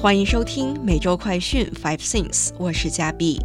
欢迎收听每周快讯 Five Things，我是加币。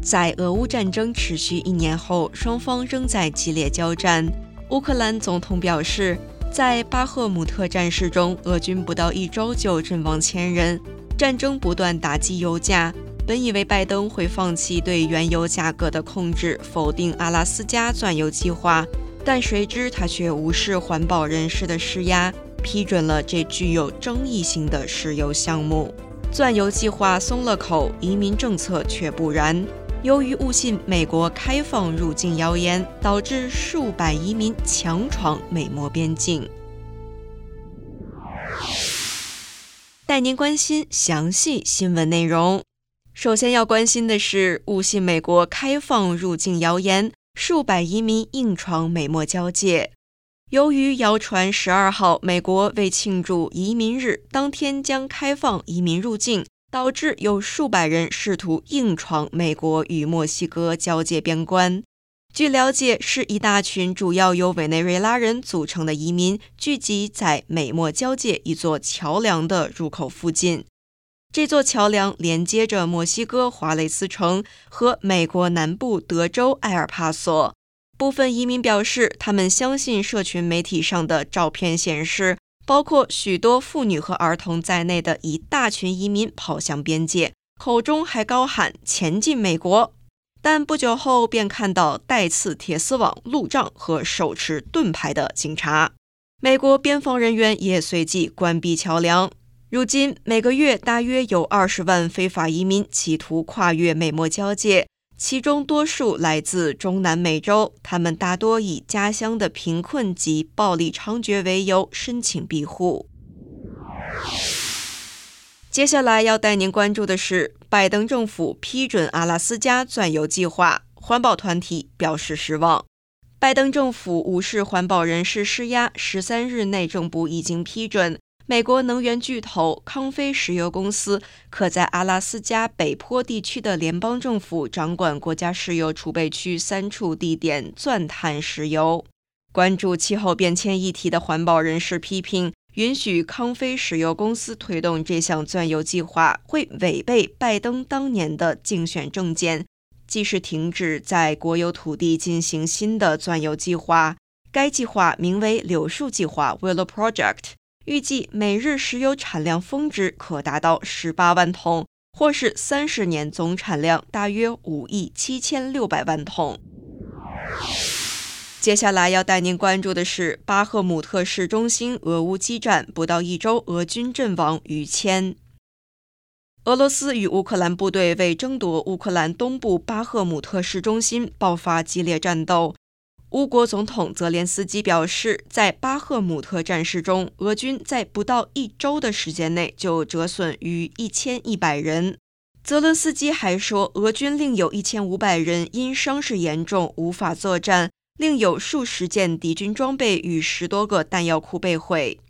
在俄乌战争持续一年后，双方仍在激烈交战。乌克兰总统表示，在巴赫姆特战事中，俄军不到一周就阵亡千人，战争不断打击油价。本以为拜登会放弃对原油价格的控制，否定阿拉斯加钻油计划，但谁知他却无视环保人士的施压。批准了这具有争议性的石油项目，钻油计划松了口，移民政策却不然。由于误信美国开放入境谣言，导致数百移民强闯美墨边境。带您关心详细新闻内容。首先要关心的是，误信美国开放入境谣言，数百移民硬闯美墨交界。由于谣传十二号美国为庆祝移民日，当天将开放移民入境，导致有数百人试图硬闯美国与墨西哥交界边关。据了解，是一大群主要由委内瑞拉人组成的移民聚集在美墨交界一座桥梁的入口附近。这座桥梁连接着墨西哥华雷斯城和美国南部德州埃尔帕索。部分移民表示，他们相信社群媒体上的照片显示，包括许多妇女和儿童在内的一大群移民跑向边界，口中还高喊“前进美国”。但不久后便看到带刺铁丝网、路障和手持盾牌的警察。美国边防人员也随即关闭桥梁。如今，每个月大约有二十万非法移民企图跨越美墨交界。其中多数来自中南美洲，他们大多以家乡的贫困及暴力猖獗为由申请庇护。接下来要带您关注的是，拜登政府批准阿拉斯加钻油计划，环保团体表示失望。拜登政府无视环保人士施压，十三日内政部已经批准。美国能源巨头康菲石油公司可在阿拉斯加北坡地区的联邦政府掌管国家石油储备区三处地点钻探石油。关注气候变迁议题的环保人士批评，允许康菲石油公司推动这项钻油计划会违背拜登当年的竞选政见，即是停止在国有土地进行新的钻油计划。该计划名为“柳树计划 ”（Willow Project）。预计每日石油产量峰值可达到十八万桶，或是三十年总产量大约五亿七千六百万桶。接下来要带您关注的是巴赫姆特市中心俄乌激战不到一周，俄军阵亡逾千。俄罗斯与乌克兰部队为争夺乌克兰东部巴赫姆特市中心爆发激烈战斗。乌国总统泽连斯基表示，在巴赫姆特战事中，俄军在不到一周的时间内就折损逾一千一百人。泽伦斯基还说，俄军另有一千五百人因伤势严重无法作战，另有数十件敌军装备与十多个弹药库被毁。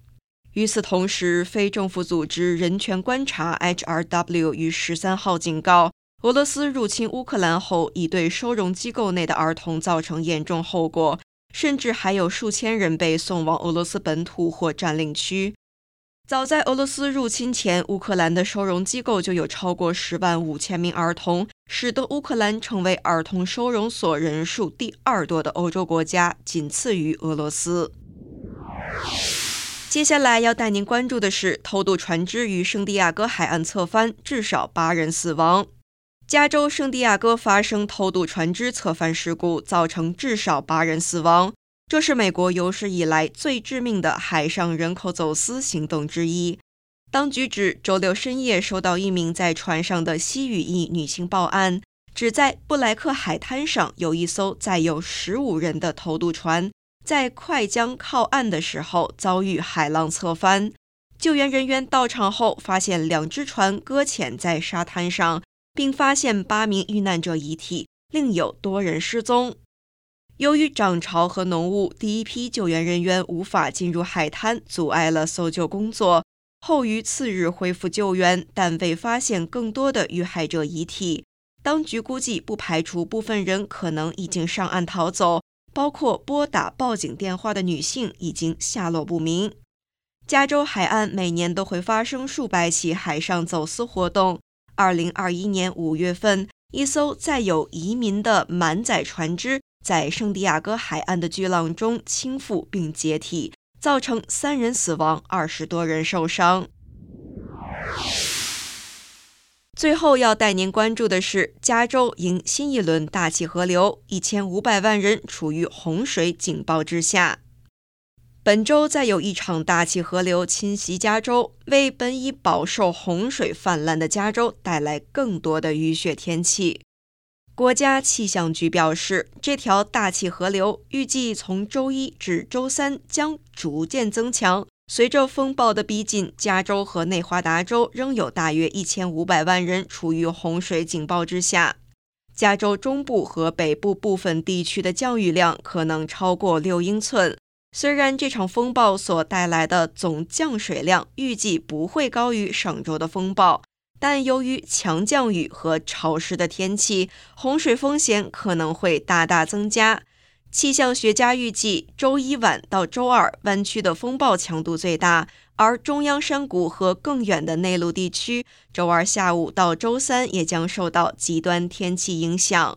与此同时，非政府组织人权观察 （HRW） 于十三号警告。俄罗斯入侵乌克兰后，已对收容机构内的儿童造成严重后果，甚至还有数千人被送往俄罗斯本土或占领区。早在俄罗斯入侵前，乌克兰的收容机构就有超过十万五千名儿童，使得乌克兰成为儿童收容所人数第二多的欧洲国家，仅次于俄罗斯。接下来要带您关注的是，偷渡船只于圣地亚哥海岸侧翻，至少八人死亡。加州圣地亚哥发生偷渡船只侧翻事故，造成至少八人死亡。这是美国有史以来最致命的海上人口走私行动之一。当局指，周六深夜收到一名在船上的西语裔女性报案，指在布莱克海滩上有一艘载有十五人的偷渡船，在快将靠岸的时候遭遇海浪侧翻。救援人员到场后，发现两只船搁浅在沙滩上。并发现八名遇难者遗体，另有多人失踪。由于涨潮和浓雾，第一批救援人员无法进入海滩，阻碍了搜救工作。后于次日恢复救援，但未发现更多的遇害者遗体。当局估计，不排除部分人可能已经上岸逃走，包括拨打报警电话的女性已经下落不明。加州海岸每年都会发生数百起海上走私活动。二零二一年五月份，一艘载有移民的满载船只在圣地亚哥海岸的巨浪中倾覆并解体，造成三人死亡，二十多人受伤。最后要带您关注的是，加州迎新一轮大气河流，一千五百万人处于洪水警报之下。本周再有一场大气河流侵袭加州，为本已饱受洪水泛滥的加州带来更多的雨雪天气。国家气象局表示，这条大气河流预计从周一至周三将逐渐增强。随着风暴的逼近，加州和内华达州仍有大约一千五百万人处于洪水警报之下。加州中部和北部部分地区的降雨量可能超过六英寸。虽然这场风暴所带来的总降水量预计不会高于上周的风暴，但由于强降雨和潮湿的天气，洪水风险可能会大大增加。气象学家预计，周一晚到周二，湾区的风暴强度最大，而中央山谷和更远的内陆地区，周二下午到周三也将受到极端天气影响。